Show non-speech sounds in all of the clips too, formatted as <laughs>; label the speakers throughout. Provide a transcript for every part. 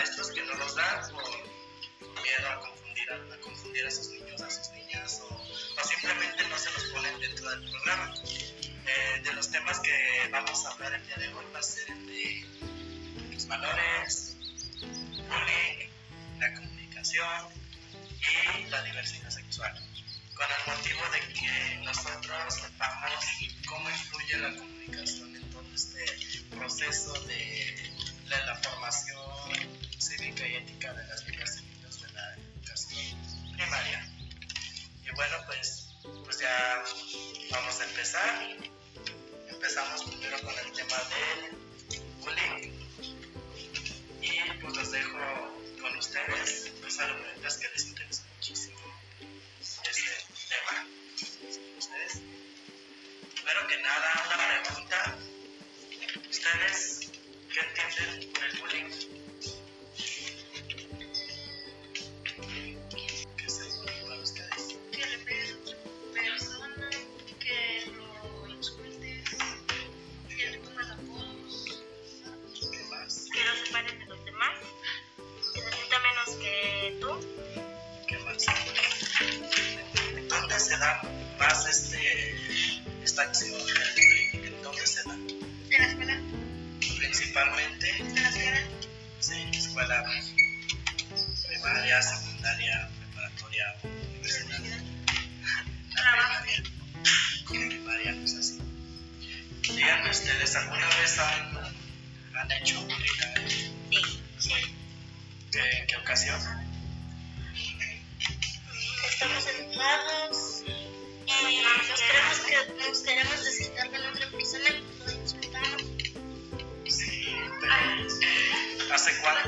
Speaker 1: maestros que no los dan por miedo a confundir a, a confundir a esos niños, a sus niñas, o, o, simplemente no se los ponen dentro del programa. Eh, de los temas que vamos a hablar el día de hoy va a ser el de los valores, bullying, la comunicación y la diversidad sexual. Con el motivo de que nosotros sepamos cómo influye la comunicación en todo este proceso de la, la formación cívica y ética de las primeras de la educación primaria. Y bueno, pues, pues ya vamos a empezar. Empezamos primero con el tema del bullying. Y pues los dejo con ustedes, pues, los alumnos que les interesa muchísimo este tema. ¿Ustedes? Primero que nada, una pregunta. ¿Ustedes qué entienden hace cuánto.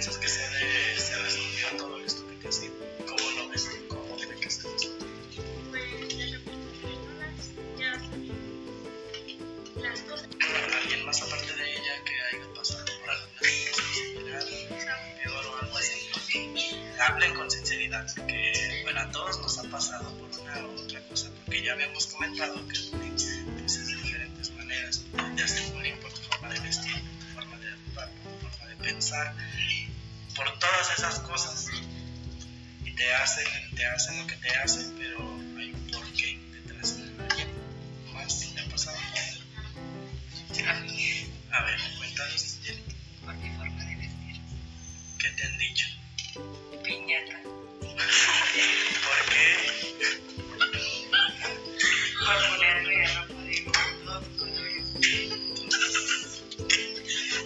Speaker 1: piensas que se, de, se A ver, cuéntanos.
Speaker 2: Por mi forma de vestir.
Speaker 1: ¿Qué te han dicho?
Speaker 2: Piñata.
Speaker 1: ¿Por qué?
Speaker 2: Por ponerme a no poder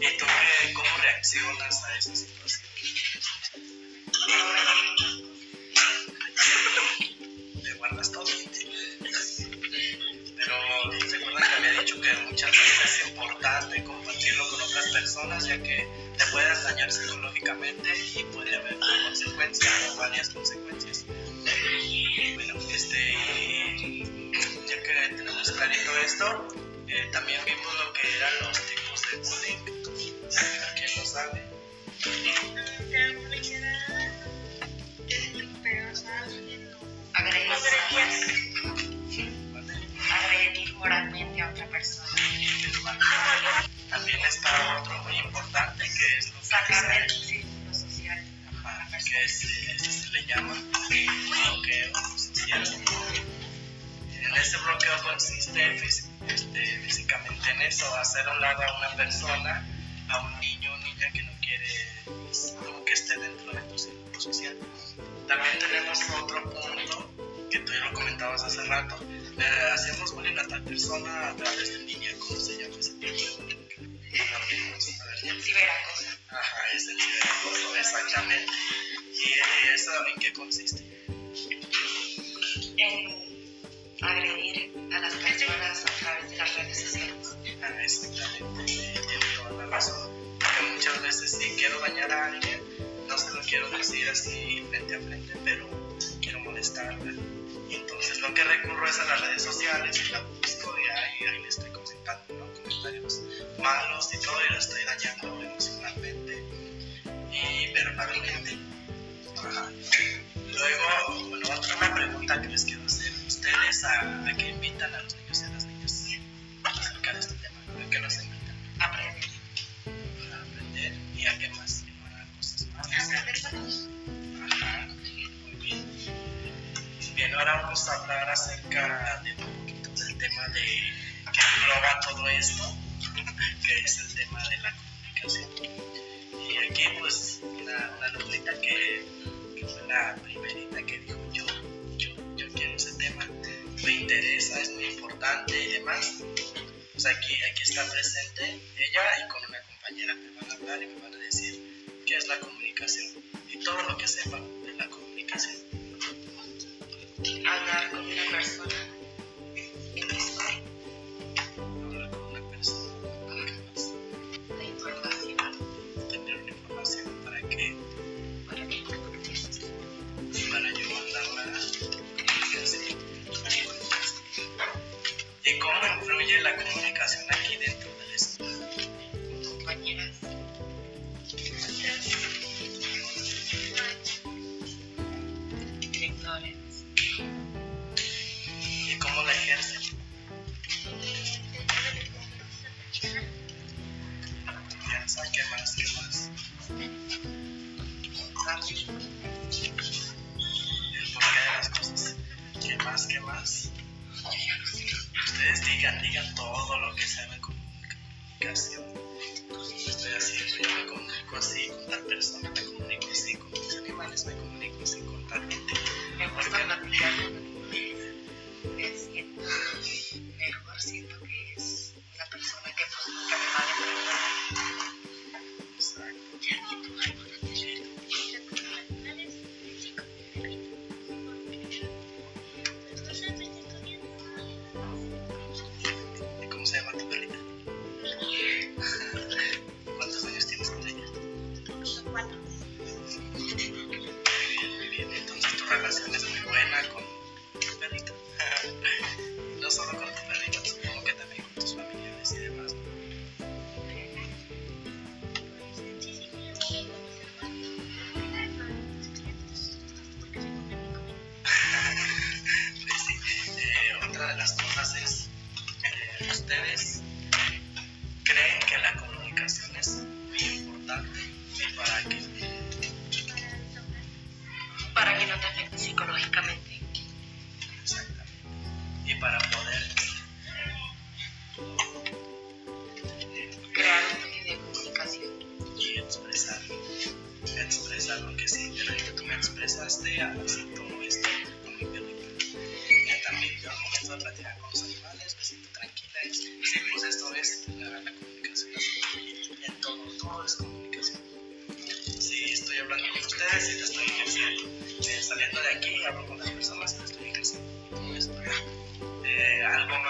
Speaker 1: ¿Y tú qué, cómo reaccionas a esto? personas, ya que te puedes dañar psicológicamente y puede haber consecuencias, o varias consecuencias. Y bueno, este, ya que tenemos clarito esto, eh, también vimos lo que eran los
Speaker 2: tipos ciberacoso.
Speaker 1: Ajá, es el ciberacoso, exactamente. ¿Y eso en qué consiste?
Speaker 2: En agredir a las personas a través de las redes sociales.
Speaker 1: Ah, exactamente, tiene toda la razón. Porque muchas veces si quiero dañar a alguien, no se lo quiero decir así frente a frente, pero quiero molestarla. Y entonces lo que recurro es a las redes sociales y la busco y ahí, ahí le estoy comentarios malos y todo y lo estoy dañando emocionalmente y verbalmente. Ajá. Luego, bueno, otra pregunta que les quiero hacer. ¿Ustedes a, a qué invitan a los niños Pues aquí, aquí está presente ella y con una compañera me van a hablar y me van a decir qué es la comunicación y todo lo que sepan de la comunicación.
Speaker 2: Hablar con una persona.
Speaker 1: Hablar con una persona.
Speaker 2: La información.
Speaker 1: Tener una información para que.
Speaker 2: Para que
Speaker 1: Para yo. Y cómo influye la comunicación generación conflictos importantes me
Speaker 2: gusta platicar
Speaker 1: con los es mejor siento que es ustedes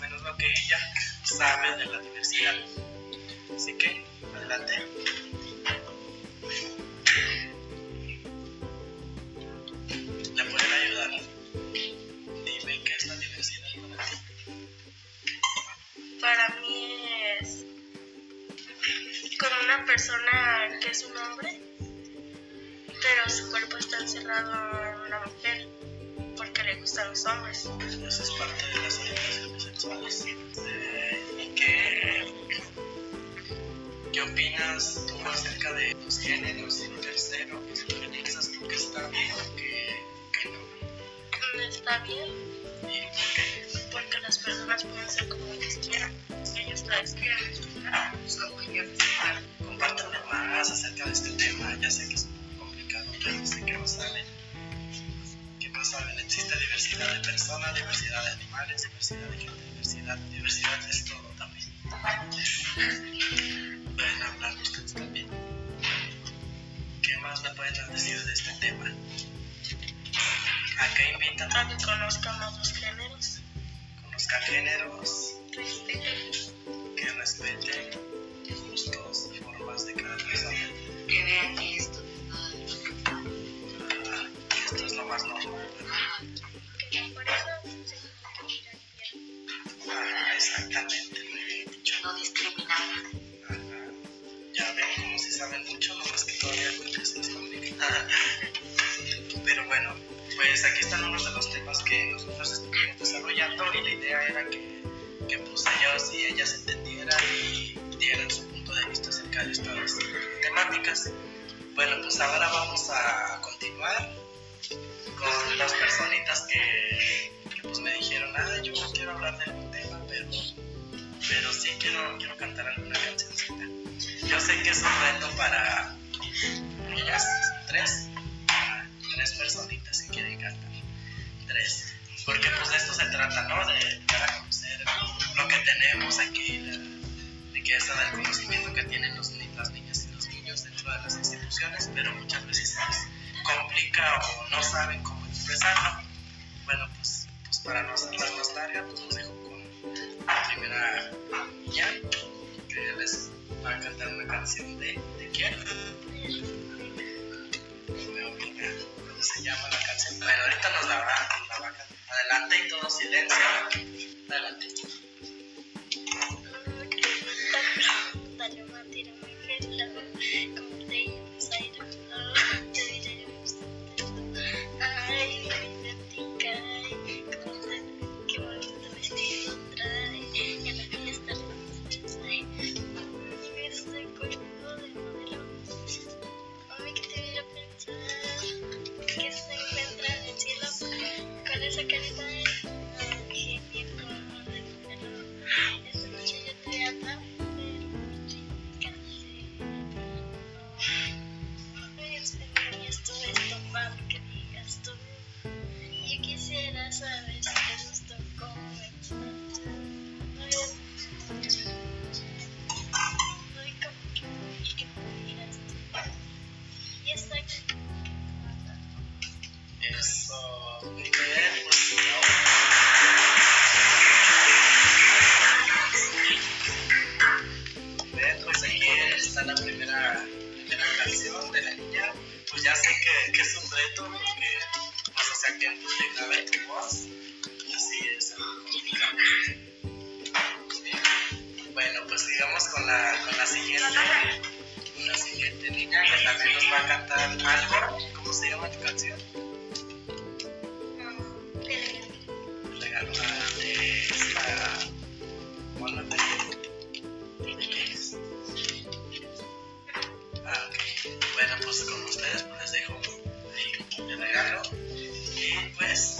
Speaker 1: menos lo que ella sabe de la diversidad. Así que, adelante. ¿Le pueden ayudar? Dime qué es la diversidad para ti.
Speaker 3: Para mí es como una persona que es un hombre, pero su cuerpo está encerrado en una mujer gustan los hombres.
Speaker 1: Eso es parte de las orientaciones sexuales. Eh, ¿Y qué, qué opinas tú acerca de los géneros? En tercero, ¿qué piensas tú que está bien o que, que no?
Speaker 3: No está bien
Speaker 1: ¿Y por qué?
Speaker 3: porque las personas pueden ser como ellos quieran. Si ellos las quieren expresar sus opiniones.
Speaker 1: Compártanme más acerca de este tema. Ya sé que es complicado, pero sé que no saben. ¿Qué más saben? Existe diversidad de personas, diversidad de animales, diversidad de gente, diversidad. Diversidad es todo también. Pueden hablar ustedes también. ¿Qué más me pueden decir de este tema? ¿A qué invitan?
Speaker 3: A que conozcamos los géneros.
Speaker 1: Conozcan géneros,
Speaker 3: Respeten.
Speaker 1: que respeten gustos, formas de cada persona.
Speaker 2: Que vean que
Speaker 1: Ya ven, como si saben mucho, nomás que todavía creo que se les complica. Pero bueno, pues aquí están unos de los temas que nosotros estuvimos desarrollando y la idea era que, que pues ellos y ellas entendieran y dieran su punto de vista acerca de estas temáticas. Bueno, pues ahora vamos a continuar con las personitas que, pues me dijeron, ah, yo quiero hablar de pero sí quiero, quiero cantar alguna cancioncita. Yo sé que es un reto para ellas, tres, tres personitas que quieren cantar, tres. Porque pues de esto se trata, ¿no? De dar a conocer lo que tenemos aquí, la riqueza del conocimiento que tienen reto porque, pues, o sea, que te grabe tu voz. Así es complicado. Bueno, pues sigamos con la, con la siguiente. Con la siguiente niña que también nos va a cantar algo. ¿Cómo se llama tu canción?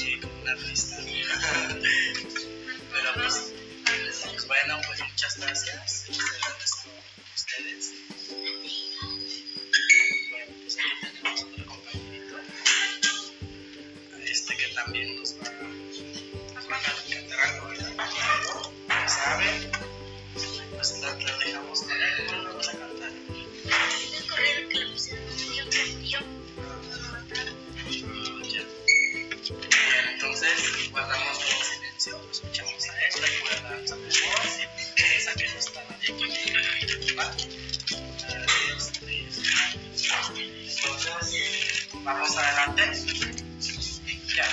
Speaker 1: y tú estás así como una artista. <laughs> Pero pues, pues bueno, pues. Muchas gracias guardamos el silencio, escuchamos a él, recuerda su voz piensa que no está nadie aquí. ¿Va? Este, Entonces, vamos adelante. Ya.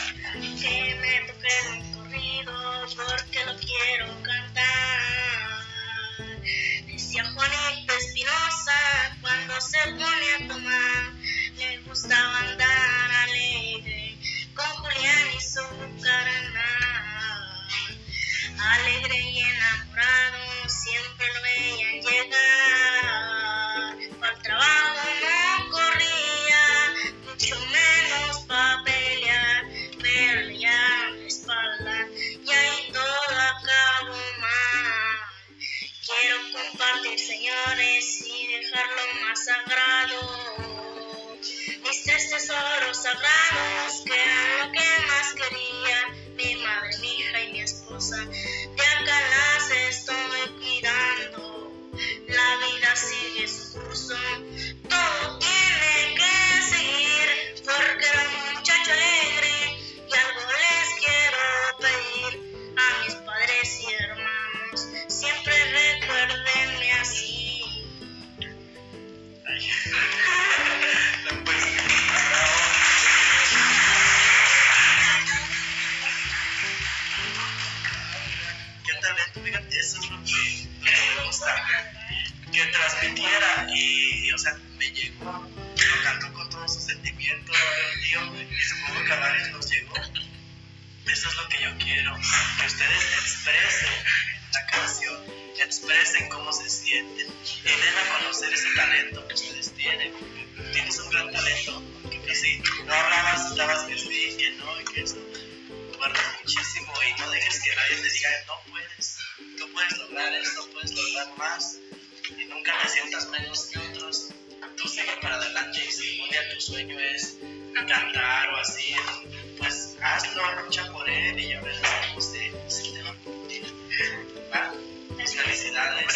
Speaker 3: Que me toque el corrido porque lo quiero cantar. Decía Juanito Espinosa cuando se pone a tomar, le gustaba andar alegre con Julián y su bucaraná. Alegre y enamorado siempre lo veían llegar. Para el trabajo no corría, mucho menos para pelear, pero la espalda y ahí todo acabó mal. Quiero compartir, señores, y dejarlo más sagrado. Mis tres tesoros sagrados, que quiero,
Speaker 1: que ustedes expresen la canción, expresen cómo se sienten y den a conocer ese talento que ustedes tienen. Tienes un gran talento, porque pues sí, no hablabas, estabas que sí, que no, y que eso. Guardas muchísimo y no dejes que nadie te diga, no puedes, tú puedes lograr esto, puedes lograr más y nunca te sientas menos que otros. Tú sigue para adelante y si un día tu sueño es cantar o así, pues hazlo, lucha por él y ya verás cómo se, se te va a cumplir. ¿Va? Felicidades.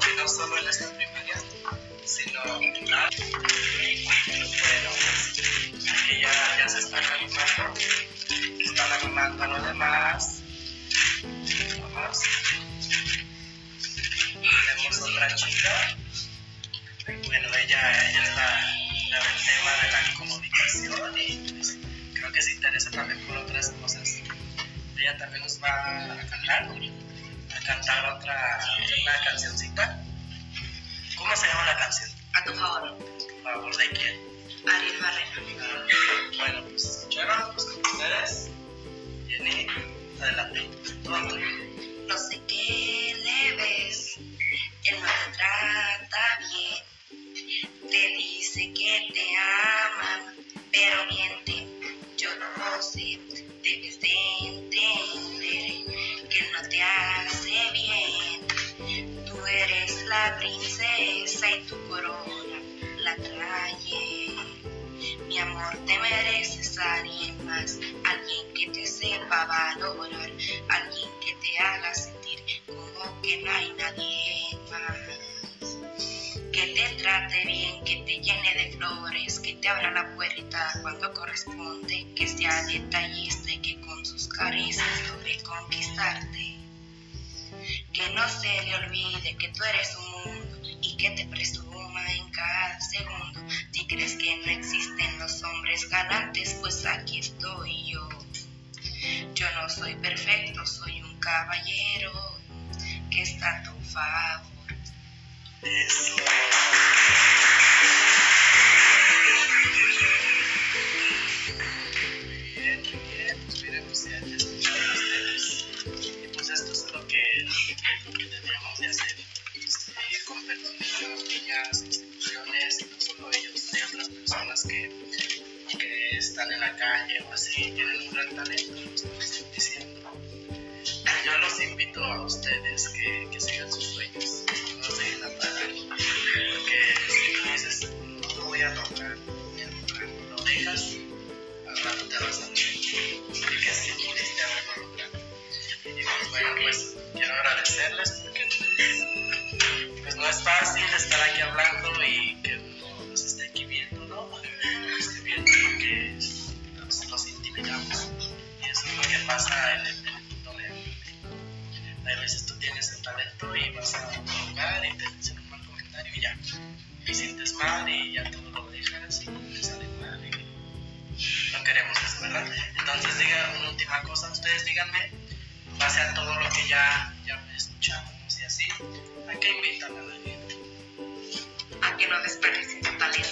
Speaker 1: Que no solo en esta primaria, sino bueno, pues, aquí ya, se animando, están animando a los. Vamos. Tenemos otra chica. Bueno, ella, ella es la, la del tema de la comunicación y pues, creo que se interesa también por otras cosas. Ella también nos va a cantar, a cantar otra, una cancioncita. ¿Cómo se llama la canción?
Speaker 2: A tu favor,
Speaker 1: ¿Por favor de quién?
Speaker 2: Ariel Barrera.
Speaker 1: Bueno, pues escucharon, pues con ustedes. Jenny, adelante. Todo.
Speaker 2: No sé qué ves, él no te trata bien, te dice que te ama, pero miente, yo no sé, debes de entender que él no te hace bien, tú eres la princesa y tu corona la trae. Mi amor, te mereces a alguien más, alguien que te sepa valorar, alguien que te haga sentir como que no hay nadie. Que te trate bien, que te llene de flores, que te abra la puerta cuando corresponde, que sea detallista y que con sus caricias logre conquistarte. Que no se le olvide que tú eres un mundo y que te presuma en cada segundo. Si crees que no existen los hombres galantes, pues aquí estoy yo. Yo no soy perfecto, soy un
Speaker 3: caballero que está a tu.
Speaker 1: Yo los invito a ustedes que, que sigan sus sueños, lo voy a lo voy a lograr, lo dejas, al rato te vas a arrepentir, porque si pudiste haberlo logrado. Y pues bueno, pues quiero agradecerles porque pues no es fácil estar aquí hablando y que uno nos esté aquí viendo, ¿no? <laughs> Nos esté viendo porque nos, nos intimidamos. Y eso es lo que pasa en el, mundo real. Hay veces tú tienes el talento y vas a Te sientes mal y ya todo lo dejas y te sale mal. Y no queremos eso, ¿verdad? Entonces, diga una última cosa. Ustedes díganme, base a todo lo que ya, ya escuchamos y así, ¿a qué invitan a la gente?
Speaker 3: A que no desperdicien tu talento.